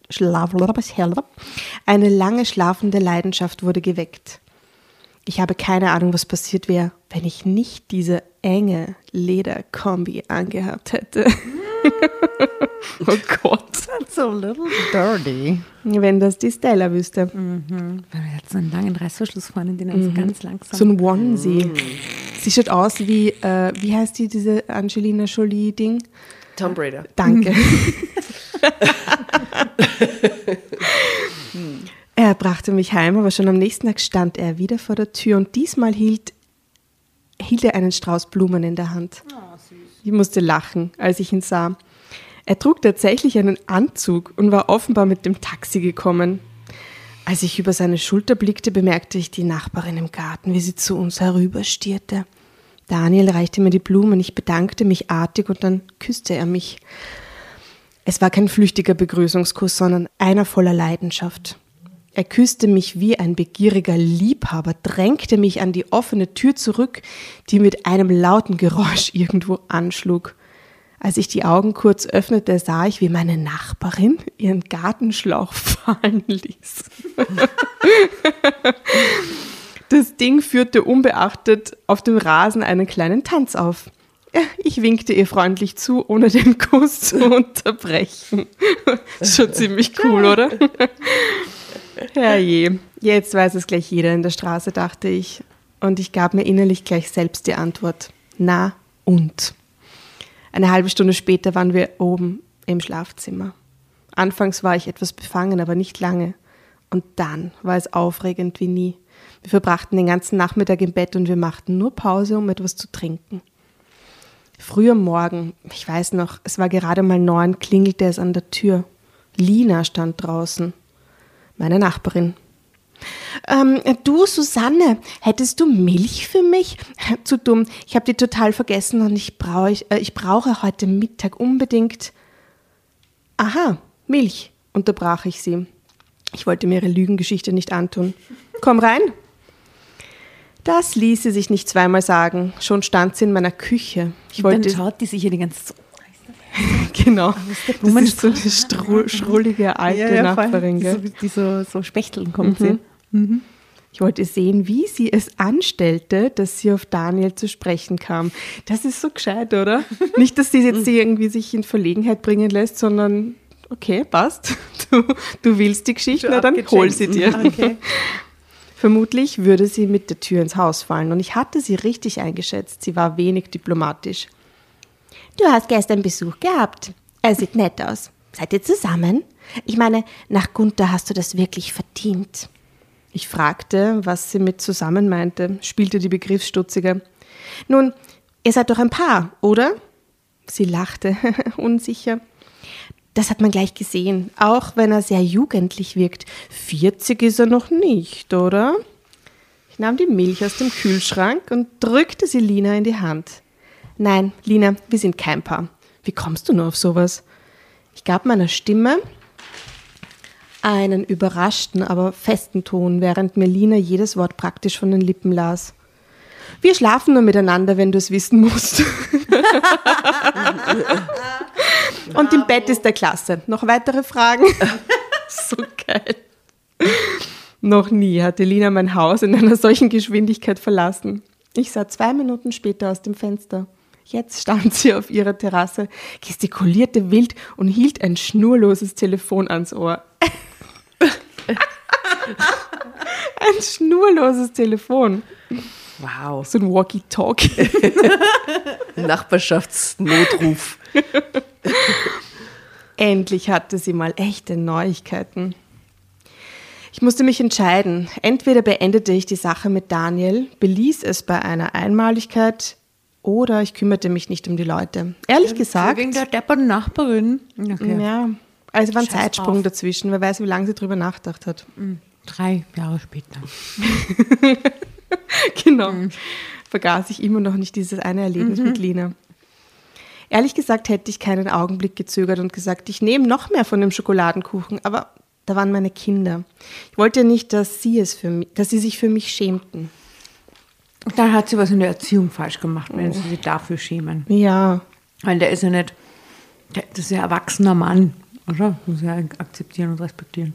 eine lange schlafende Leidenschaft wurde geweckt. Ich habe keine Ahnung, was passiert wäre, wenn ich nicht diese enge Lederkombi angehabt hätte. oh Gott. That's a little dirty. Wenn das die Stella wüsste. Mhm. Wenn wir jetzt so einen langen Reißverschluss vorne, den dann so ganz langsam. So ein Onesie. Sie schaut aus wie, äh, wie heißt die, diese Angelina Jolie-Ding? Tom Raider. Danke. er brachte mich heim, aber schon am nächsten Tag stand er wieder vor der Tür und diesmal hielt, hielt er einen Strauß Blumen in der Hand. Ich musste lachen, als ich ihn sah. Er trug tatsächlich einen Anzug und war offenbar mit dem Taxi gekommen. Als ich über seine Schulter blickte, bemerkte ich die Nachbarin im Garten, wie sie zu uns herüberstierte. Daniel reichte mir die Blumen, ich bedankte mich artig und dann küsste er mich. Es war kein flüchtiger Begrüßungskuss, sondern einer voller Leidenschaft. Er küsste mich wie ein begieriger Liebhaber, drängte mich an die offene Tür zurück, die mit einem lauten Geräusch irgendwo anschlug. Als ich die Augen kurz öffnete, sah ich, wie meine Nachbarin ihren Gartenschlauch fallen ließ. Das Ding führte unbeachtet auf dem Rasen einen kleinen Tanz auf. Ich winkte ihr freundlich zu, ohne den Kuss zu unterbrechen. Schon ziemlich cool, oder? Herrje, jetzt weiß es gleich jeder in der Straße, dachte ich. Und ich gab mir innerlich gleich selbst die Antwort. Na und? Eine halbe Stunde später waren wir oben im Schlafzimmer. Anfangs war ich etwas befangen, aber nicht lange. Und dann war es aufregend wie nie. Wir verbrachten den ganzen Nachmittag im Bett und wir machten nur Pause, um etwas zu trinken. Früh am Morgen, ich weiß noch, es war gerade mal neun, klingelte es an der Tür. Lina stand draußen, meine Nachbarin. Ähm, du, Susanne, hättest du Milch für mich? Zu dumm, ich habe die total vergessen und ich, brauch, äh, ich brauche heute Mittag unbedingt. Aha, Milch, unterbrach ich sie. Ich wollte mir ihre Lügengeschichte nicht antun. Komm rein. Das ließ sie sich nicht zweimal sagen. Schon stand sie in meiner Küche. Ich wollte Dann schaut die sich hier die ganze Zeit genau. Das ist so eine stru- schrullige alte Nachbarin. Gell? So, die so, so Spechteln kommt sie. Ich wollte sehen, wie sie es anstellte, dass sie auf Daniel zu sprechen kam. Das ist so gescheit, oder? Nicht, dass sie jetzt sie irgendwie sich in Verlegenheit bringen lässt, sondern okay, passt. Du, du willst die Geschichte, na dann hol sie dir. Okay. Vermutlich würde sie mit der Tür ins Haus fallen und ich hatte sie richtig eingeschätzt. Sie war wenig diplomatisch. Du hast gestern Besuch gehabt. Er sieht nett aus. Seid ihr zusammen? Ich meine, nach Gunther hast du das wirklich verdient. Ich fragte, was sie mit zusammen meinte, spielte die Begriffsstutzige. Nun, ihr seid doch ein Paar, oder? Sie lachte, unsicher. Das hat man gleich gesehen, auch wenn er sehr jugendlich wirkt. 40 ist er noch nicht, oder? Ich nahm die Milch aus dem Kühlschrank und drückte sie Lina in die Hand. Nein, Lina, wir sind kein Paar. Wie kommst du nur auf sowas? Ich gab meiner Stimme einen überraschten, aber festen Ton, während mir Lina jedes Wort praktisch von den Lippen las. Wir schlafen nur miteinander, wenn du es wissen musst. Und im Bett ist der Klasse. Noch weitere Fragen? so geil. Noch nie hatte Lina mein Haus in einer solchen Geschwindigkeit verlassen. Ich sah zwei Minuten später aus dem Fenster. Jetzt stand sie auf ihrer Terrasse, gestikulierte wild und hielt ein schnurloses Telefon ans Ohr. Ein schnurloses Telefon. Wow. So ein Walkie-Talkie. Nachbarschaftsnotruf. Endlich hatte sie mal echte Neuigkeiten. Ich musste mich entscheiden. Entweder beendete ich die Sache mit Daniel, beließ es bei einer Einmaligkeit oder ich kümmerte mich nicht um die Leute. Ehrlich gesagt. Wegen der depperten Nachbarin. Okay. Ja, also war ein Scheiß Zeitsprung drauf. dazwischen. Wer weiß, wie lange sie drüber nachgedacht hat. Drei Jahre später. Genau. Vergaß ich immer noch nicht dieses eine Erlebnis mit Lina. Ehrlich gesagt hätte ich keinen Augenblick gezögert und gesagt, ich nehme noch mehr von dem Schokoladenkuchen, aber da waren meine Kinder. Ich wollte nicht, dass sie es für mich, dass sie sich für mich schämten. Und dann hat sie was in der Erziehung falsch gemacht, wenn sie sich dafür schämen. Ja, Weil der ist ja nicht, der, das ist ja ein erwachsener Mann, oder? Muss ja akzeptieren und respektieren.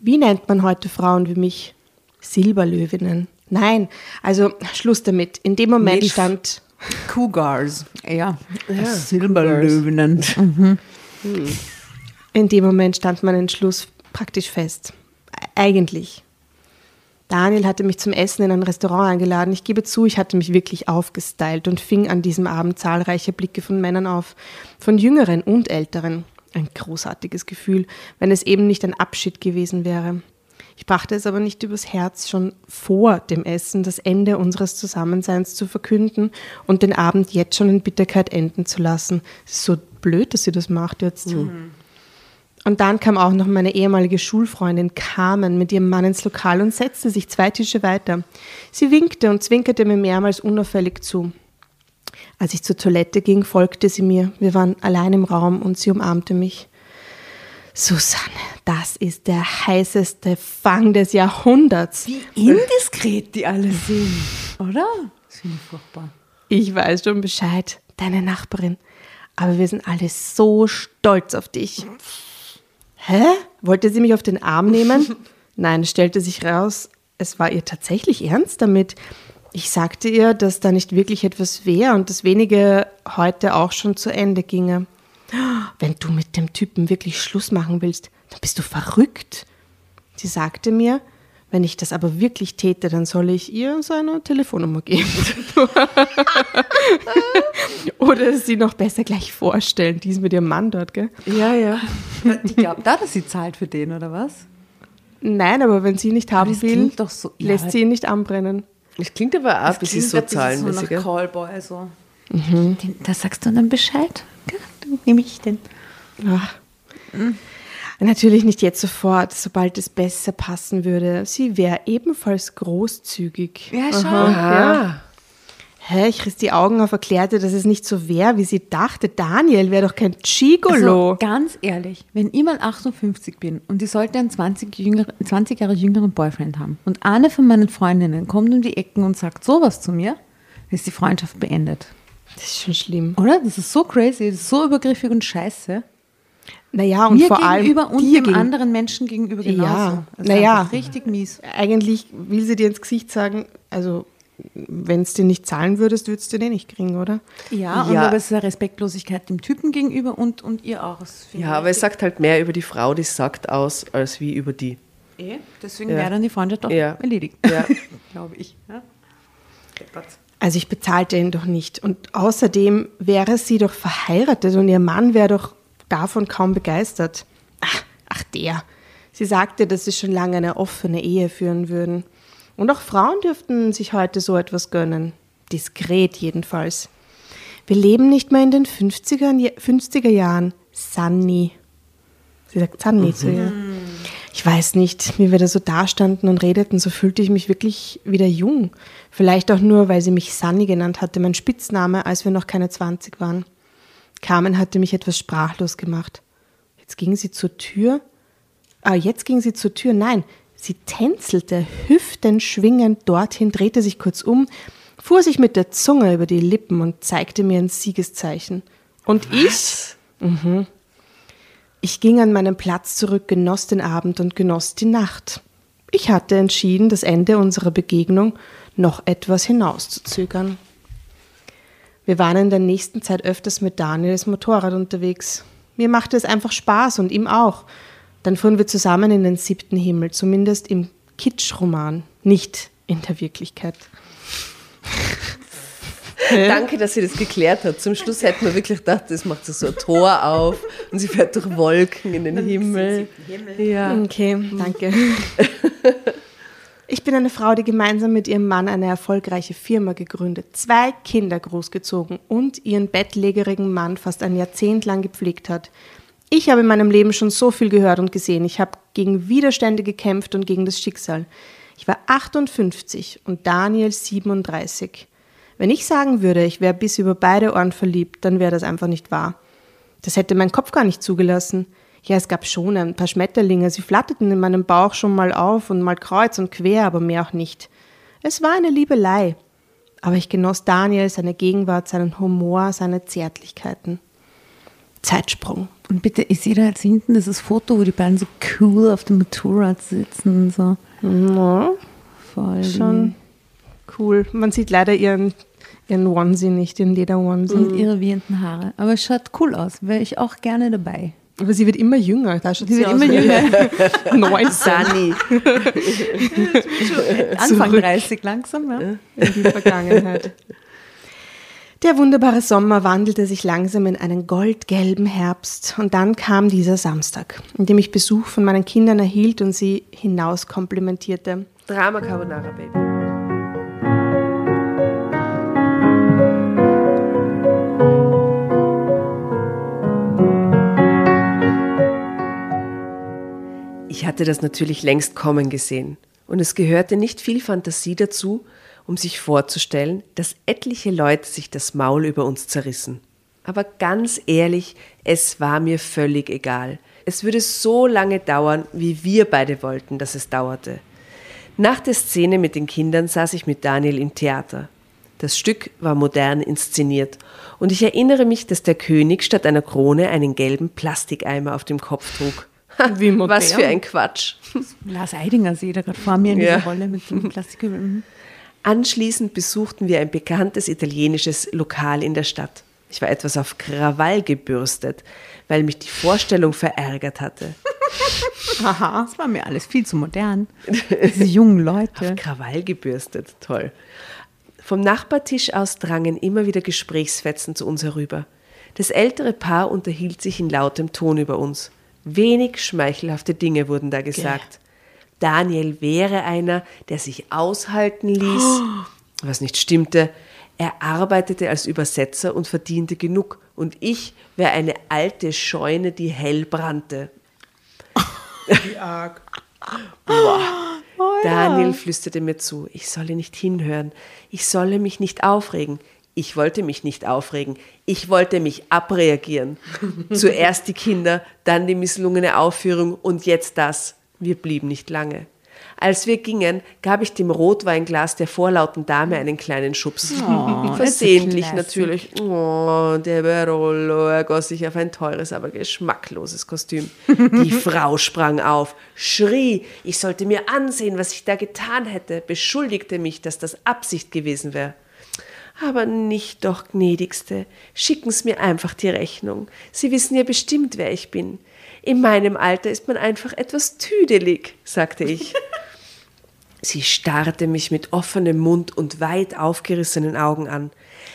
wie nennt man heute Frauen wie mich? Silberlöwinnen. Nein, also Schluss damit. In dem Moment Milf. stand Cougars. Ja, Silberlöwinnen. In dem Moment stand mein Entschluss praktisch fest. Eigentlich. Daniel hatte mich zum Essen in ein Restaurant eingeladen. Ich gebe zu, ich hatte mich wirklich aufgestylt und fing an diesem Abend zahlreiche Blicke von Männern auf, von Jüngeren und Älteren. Ein großartiges Gefühl, wenn es eben nicht ein Abschied gewesen wäre. Ich brachte es aber nicht übers Herz, schon vor dem Essen das Ende unseres Zusammenseins zu verkünden und den Abend jetzt schon in Bitterkeit enden zu lassen. Es ist so blöd, dass sie das macht jetzt. Und dann kam auch noch meine ehemalige Schulfreundin Carmen mit ihrem Mann ins Lokal und setzte sich zwei Tische weiter. Sie winkte und zwinkerte mir mehrmals unauffällig zu. Als ich zur Toilette ging, folgte sie mir. Wir waren allein im Raum und sie umarmte mich. Susanne, das ist der heißeste Fang des Jahrhunderts. Wie indiskret die alle sind, oder? Ich furchtbar. Ich weiß schon Bescheid, deine Nachbarin. Aber wir sind alle so stolz auf dich. Hä? Wollte sie mich auf den Arm nehmen? Nein, es stellte sich raus, es war ihr tatsächlich ernst damit. Ich sagte ihr, dass da nicht wirklich etwas wäre und das wenige heute auch schon zu Ende ginge. Wenn du mit dem Typen wirklich Schluss machen willst, dann bist du verrückt. Sie sagte mir, wenn ich das aber wirklich täte, dann solle ich ihr seine Telefonnummer geben. Oder sie noch besser gleich vorstellen, die ist mit ihrem Mann dort, gell? Ja, ja. Die glaubt da, dass sie zahlt für den, oder was? Nein, aber wenn sie ihn nicht haben das will, so- ja, lässt sie ihn nicht anbrennen. Es klingt aber auch ein bisschen so zahlenmäßig. So nach Callboy, so. Den, da sagst du dann Bescheid. Gell? Dann nehme ich den. Ach. Natürlich nicht jetzt sofort, sobald es besser passen würde. Sie wäre ebenfalls großzügig. Ja, schau. Ah, Hä, ich riss die Augen auf, erklärte, dass es nicht so wäre, wie sie dachte. Daniel wäre doch kein Gigolo. Also, ganz ehrlich, wenn ich mal 58 bin und ich sollte einen 20, jüngere, 20 Jahre jüngeren Boyfriend haben und eine von meinen Freundinnen kommt um die Ecken und sagt sowas zu mir, ist die Freundschaft beendet. das ist schon schlimm. Oder? Das ist so crazy, das ist so übergriffig und scheiße. Naja, und Mir vor allem gegenüber und dir dem anderen Menschen gegenüber genauso. Ja, Das ist naja. Richtig mies. Eigentlich will sie dir ins Gesicht sagen, also wenn es dir nicht zahlen würdest, würdest du den nicht kriegen, oder? Ja, und Ja. aber es ist eine Respektlosigkeit dem Typen gegenüber und, und ihr auch. Ja, aber es sagt halt mehr über die Frau, die es sagt, aus, als wie über die. eh. Deswegen Ja. wäre dann die Freundschaft doch Ja. erledigt. Ja. Glaube ich. Ja? Also ich bezahlte ihn doch nicht. Und außerdem wäre sie doch verheiratet und ihr Mann wäre doch davon kaum begeistert. Ach, ach der. Sie sagte, dass sie schon lange eine offene Ehe führen würden. Und auch Frauen dürften sich heute so etwas gönnen. Diskret jedenfalls. Wir leben nicht mehr in den 50er, 50er Jahren. Sunny. Sie sagt Sunny zu ihr. Ich weiß nicht, wie wir da so dastanden und redeten, so fühlte ich mich wirklich wieder jung. Vielleicht auch nur, weil sie mich Sunny genannt hatte, mein Spitzname, als wir noch keine 20 waren. Carmen hatte mich etwas sprachlos gemacht. Jetzt ging sie zur Tür. Ah, jetzt ging sie zur Tür. Nein, sie tänzelte, hüftenschwingend dorthin, drehte sich kurz um, fuhr sich mit der Zunge über die Lippen und zeigte mir ein Siegeszeichen. Und ich? Mhm. Ich ging an meinen Platz zurück, genoss den Abend und genoss die Nacht. Ich hatte entschieden, das Ende unserer Begegnung noch etwas hinauszuzögern. Wir waren in der nächsten Zeit öfters mit Daniels Motorrad unterwegs. Mir machte es einfach Spaß und ihm auch. Dann fuhren wir zusammen in den siebten Himmel, zumindest im Kitschroman, nicht in der Wirklichkeit. Danke, dass sie das geklärt hat. Zum Schluss hätten wir wirklich gedacht, das macht so ein Tor auf und sie fährt durch Wolken in den Himmel. Ja. Okay, danke. Ich bin eine Frau, die gemeinsam mit ihrem Mann eine erfolgreiche Firma gegründet, zwei Kinder großgezogen und ihren bettlägerigen Mann fast ein Jahrzehnt lang gepflegt hat. Ich habe in meinem Leben schon so viel gehört und gesehen. Ich habe gegen Widerstände gekämpft und gegen das Schicksal. Ich war 58 und Daniel 37. Wenn ich sagen würde, ich wäre bis über beide Ohren verliebt, dann wäre das einfach nicht wahr. Das hätte mein Kopf gar nicht zugelassen. Ja, es gab schon ein paar Schmetterlinge, sie flatterten in meinem Bauch schon mal auf und mal kreuz und quer, aber mehr auch nicht. Es war eine Liebelei. Aber ich genoss Daniel, seine Gegenwart, seinen Humor, seine Zärtlichkeiten. Zeitsprung. Und bitte, ich sehe da jetzt hinten dieses Foto, wo die beiden so cool auf dem Motorrad sitzen. und So. Ja, Voll. schon cool. Man sieht leider ihren, ihren Onesie nicht, den Leder-Onesie. Und ihre wehenden Haare. Aber es schaut cool aus. Wäre ich auch gerne dabei. Aber sie wird immer jünger. Da schaut Sie wird aus immer jünger. 19 Sani. Anfang Zurück. 30 langsam, ja. in die Vergangenheit. Der wunderbare Sommer wandelte sich langsam in einen goldgelben Herbst und dann kam dieser Samstag, in dem ich Besuch von meinen Kindern erhielt und sie hinaus komplimentierte. Drama Carbonara, Baby. Ich hatte das natürlich längst kommen gesehen. Und es gehörte nicht viel Fantasie dazu, um sich vorzustellen, dass etliche Leute sich das Maul über uns zerrissen. Aber ganz ehrlich, es war mir völlig egal. Es würde so lange dauern, wie wir beide wollten, dass es dauerte. Nach der Szene mit den Kindern saß ich mit Daniel im Theater. Das Stück war modern inszeniert und ich erinnere mich, dass der König statt einer Krone einen gelben Plastikeimer auf dem Kopf trug. Wie modern. Was für ein Quatsch. Lars Eidinger sehe ich da gerade vor mir in Ja. dieser Rolle mit dem Plastikkübel. Mhm. Anschließend besuchten wir ein bekanntes italienisches Lokal in der Stadt. Ich war etwas auf Krawall gebürstet, weil mich die Vorstellung verärgert hatte. Haha. Das war mir alles viel zu modern. Diese jungen Leute. Krawall gebürstet, toll. Vom Nachbartisch aus drangen immer wieder Gesprächsfetzen zu uns herüber. Das ältere Paar unterhielt sich in lautem Ton über uns. Wenig schmeichelhafte Dinge wurden da gesagt. Daniel wäre einer, der sich aushalten ließ, was nicht stimmte. Er arbeitete als Übersetzer und verdiente genug. Und ich wäre eine alte Scheune, die hell brannte. Wie arg. Daniel flüsterte mir zu, ich solle nicht hinhören, ich solle mich nicht aufregen. Ich wollte mich nicht aufregen, ich wollte mich abreagieren. Zuerst die Kinder, dann die misslungene Aufführung und jetzt das. Wir blieben nicht lange. Als wir gingen, gab ich dem Rotweinglas der vorlauten Dame einen kleinen Schubs. Oh, Versehentlich natürlich. Oh, der Barolo, er goss sich auf ein teures, aber geschmackloses Kostüm. Die Frau sprang auf, schrie, ich sollte mir ansehen, was ich da getan hätte, beschuldigte mich, dass das Absicht gewesen wäre. Aber nicht doch, gnädigste, schicken's mir einfach die Rechnung. Sie wissen ja bestimmt, wer ich bin. In meinem Alter ist man einfach etwas tüdelig, sagte ich. Sie starrte mich mit offenem Mund und weit aufgerissenen Augen an.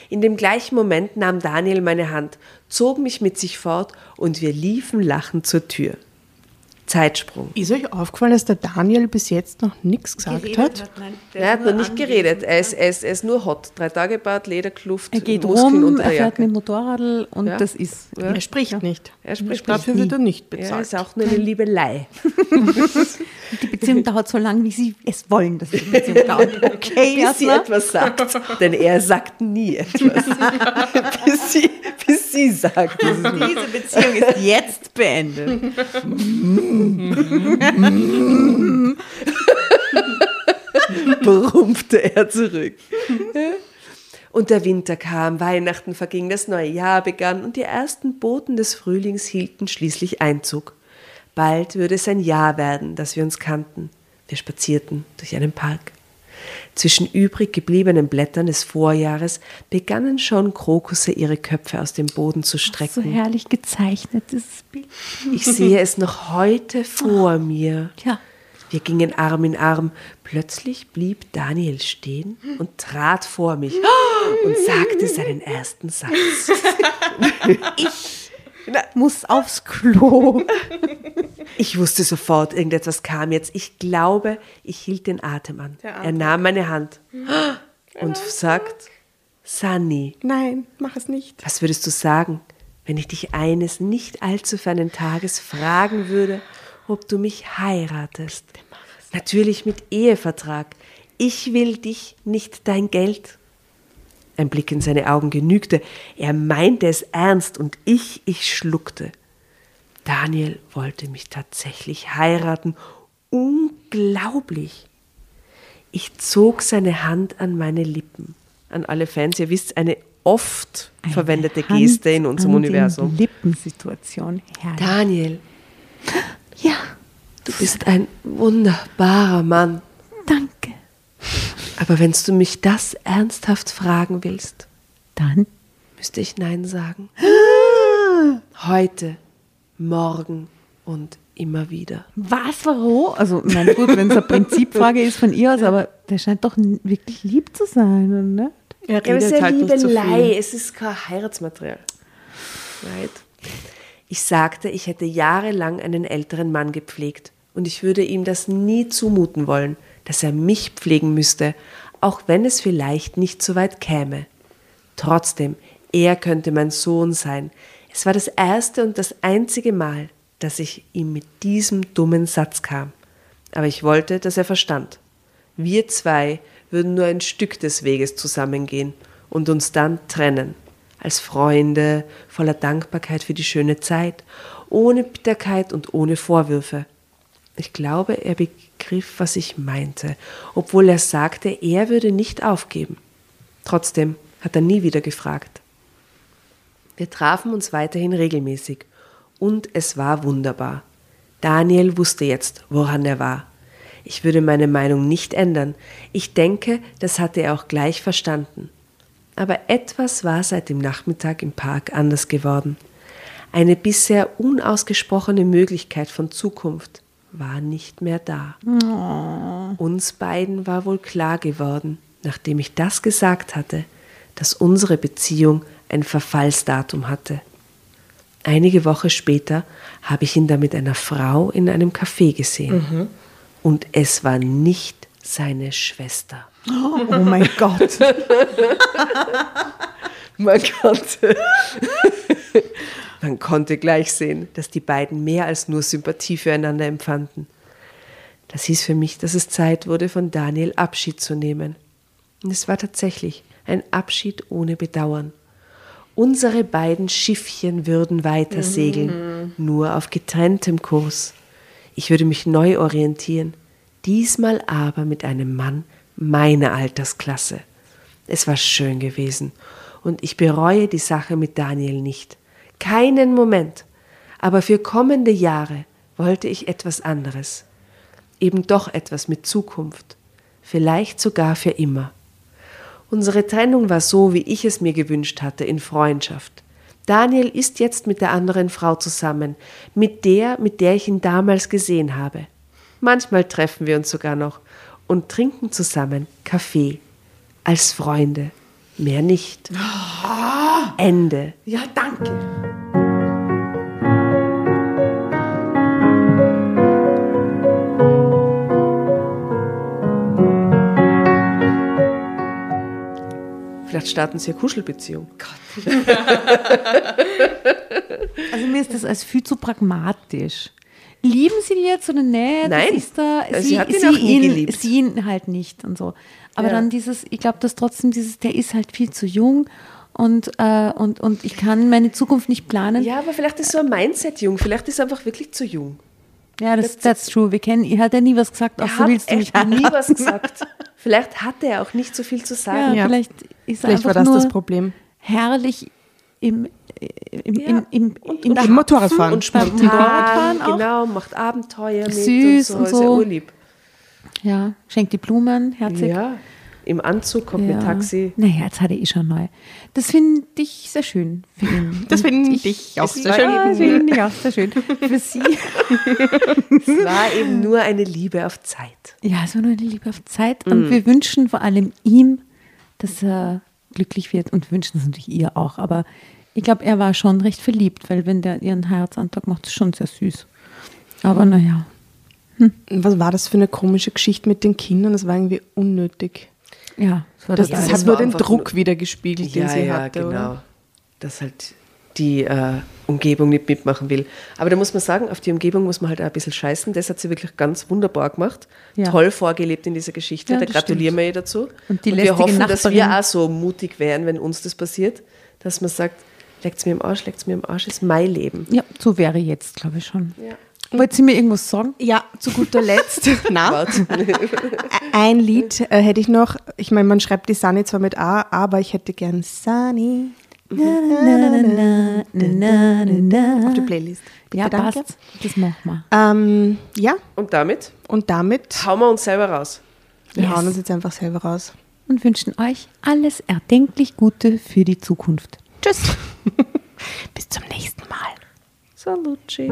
In dem gleichen Moment nahm Daniel meine Hand, zog mich mit sich fort und wir liefen lachend zur Tür. Zeitsprung. Ist euch aufgefallen, dass der Daniel bis jetzt noch nichts gesagt hat? Er hat noch nicht geredet, er ist, er, ist, er ist nur hot. Drei Tage Bart, Lederkluft, Er geht Muskeln rum, er fährt mit dem Motorradl und Ja. das ist. Er spricht nicht. Er spricht Dafür wird er nicht Er bezahlt. ist auch nur eine Liebelei. Die Beziehung dauert so lange, wie sie es wollen, dass die Beziehung dauert. Okay, bis sie etwas sagt. Denn er sagt nie etwas. bis, sie, bis sie sagt. Diese Beziehung ist jetzt beendet. brummte er zurück. Und der Winter kam, Weihnachten verging, das neue Jahr begann und die ersten Boten des Frühlings hielten schließlich Einzug. Bald würde es ein Jahr werden, dass wir uns kannten. Wir spazierten durch einen Park. Zwischen übrig gebliebenen Blättern des Vorjahres begannen schon Krokusse ihre Köpfe aus dem Boden zu So strecken. herrlich gezeichnet, dieses Bild. Ich sehe es noch heute vor mir. Ja, Wir gingen Arm in Arm. Plötzlich blieb Daniel stehen und trat vor mich und sagte seinen ersten Satz. Ich muss aufs Klo. Ich wusste sofort, irgendetwas kam jetzt. Ich glaube, ich hielt den Atem an. Er nahm meine Hand und sagt, Sunny, Nein, mach es nicht. was würdest du sagen, wenn ich dich eines nicht allzu fernen Tages fragen würde, ob du mich heiratest? Natürlich mit Ehevertrag. Ich will dich, nicht dein Geld. Ein Blick in seine Augen genügte. Er meinte es ernst und ich, ich schluckte. Daniel wollte mich tatsächlich heiraten. Unglaublich. Ich zog seine Hand an meine Lippen. An alle Fans, ihr wisst, eine oft verwendete Hand Geste in unserem an Universum. Lippensituation. Herrlich. Daniel, Ja, du bist ein wunderbarer Mann. danke. Aber wenn du mich das ernsthaft fragen willst, Dann müsste ich Nein sagen. Heute, morgen und immer wieder. Was, warum? Also, na gut, wenn es eine Prinzipfrage ist von ihr aus, aber der scheint doch wirklich lieb zu sein, ne? Er Ja, aber es ist redet ja halt Liebelei, es ist kein Heiratsmaterial. Right. Ich sagte, ich hätte jahrelang einen älteren Mann gepflegt und ich würde ihm das nie zumuten wollen, dass er mich pflegen müsste, auch wenn es vielleicht nicht so weit käme. Trotzdem, er könnte mein Sohn sein. Es war das erste und das einzige Mal, dass ich ihm mit diesem dummen Satz kam. Aber ich wollte, dass er verstand. Wir zwei würden nur ein Stück des Weges zusammengehen und uns dann trennen. Als Freunde, voller Dankbarkeit für die schöne Zeit, ohne Bitterkeit und ohne Vorwürfe. Ich glaube, er begriff, was ich meinte, obwohl er sagte, er würde nicht aufgeben. Trotzdem hat er nie wieder gefragt. Wir trafen uns weiterhin regelmäßig und es war wunderbar. Daniel wusste jetzt, woran er war. Ich würde meine Meinung nicht ändern. Ich denke, das hatte er auch gleich verstanden. Aber etwas war seit dem Nachmittag im Park anders geworden. Eine bisher unausgesprochene Möglichkeit von Zukunft war nicht mehr da. Uns beiden war wohl klar geworden, nachdem ich das gesagt hatte, dass unsere Beziehung ein Verfallsdatum hatte. Einige Wochen später habe ich ihn da mit einer Frau in einem Café gesehen. Und es war nicht seine Schwester. Oh mein Gott. Man konnte, man konnte gleich sehen, dass die beiden mehr als nur Sympathie füreinander empfanden. Das hieß für mich, dass es Zeit wurde, von Daniel Abschied zu nehmen. Und es war tatsächlich ein Abschied ohne Bedauern. Unsere beiden Schiffchen würden weiter segeln, nur auf getrenntem Kurs. Ich würde mich neu orientieren, diesmal aber mit einem Mann meiner Altersklasse. Es war schön gewesen und ich bereue die Sache mit Daniel nicht. Keinen Moment. Aber für kommende Jahre wollte ich etwas anderes. Eben doch etwas mit Zukunft. Vielleicht sogar für immer. Unsere Trennung war so, wie ich es mir gewünscht hatte, in Freundschaft. Daniel ist jetzt mit der anderen Frau zusammen, mit der, mit der ich ihn damals gesehen habe. Manchmal treffen wir uns sogar noch und trinken zusammen Kaffee. Als Freunde. Mehr nicht. Ende. Ja, danke. Vielleicht starten sie eine Kuschelbeziehung. Also mir ist das als viel zu pragmatisch. Lieben Sie die jetzt oder nicht? Nein. Das ist da, Also sie, sie hat ihn sie auch nie ihn, geliebt. Sie ihn halt nicht und so. Aber Ja. dann dieses, ich glaube, dass trotzdem dieses, der ist halt viel zu jung und, äh, und, und ich kann meine Zukunft nicht planen. Ja, aber vielleicht ist so ein Mindset jung. Vielleicht ist er einfach wirklich zu jung. Ja, das, that's true. Wir kennen, er hat ja nie was gesagt, Er außer hat willst du mich nie was gesagt. Vielleicht hatte er auch nicht so viel zu Ja, sagen. Ja. vielleicht ist Vielleicht war das nur das Problem. herrlich im, im, Ja. im, im, Und- in und Motorradfahren. Und Beim spontan, Motorradfahren auch? genau, macht Abenteuer mit Süß und und so. Ist ja so. urlieb. Ja, schenkt die Blumen, herzig. Ja. im Anzug, kommt mit Taxi. Naja, jetzt hat er eh schon neu. Das finde ich sehr schön für ihn. Das finde ich auch sehr Ja, schön. das finde ich auch sehr schön. Für sie. Es war eben nur eine Liebe auf Zeit. Ja, es war nur eine Liebe auf Zeit. Und wir wünschen vor allem ihm, dass er glücklich wird. Und wünschen es natürlich ihr auch. Aber ich glaube, er war schon recht verliebt, weil wenn der ihren Heiratsantrag macht, ist schon sehr süß. Aber naja. Was war das für eine komische Geschichte mit den Kindern? Das war irgendwie unnötig. Ja, das war Das, das. das das hat nur den Druck nur- wieder gespiegelt, den Ja, sie ja, hatte. genau. Oder? Dass halt die äh, Umgebung nicht mitmachen will. Aber da muss man sagen, auf die Umgebung muss man halt auch ein bisschen scheißen. Das hat sie wirklich ganz wunderbar gemacht. Ja. Toll vorgelebt in dieser Geschichte. Ja, da gratulieren stimmt. wir ihr dazu. Und die wir hoffen, dass wir Nachbarin- auch so mutig wären, wenn uns das passiert, dass man sagt, leckt's mir im Arsch, leckt's mir im Arsch, ist mein Leben. Ja, so wäre jetzt, glaube ich schon. Ja. Wollt ihr mir irgendwas sagen? Ja, zu guter Letzt. Na, ein Lied äh, hätte ich noch. Ich meine, man schreibt die Sunny zwar mit A, aber ich hätte gern Sunny Auf die Playlist. Bitte, Ja, danke. passt. Das machen wir. Ähm, ja, Und damit und damit hauen wir uns selber raus. wir Yes. hauen uns jetzt einfach selber raus. Und wünschen euch alles erdenklich Gute für die Zukunft. Tschüss. Bis zum nächsten Mal. Salucci.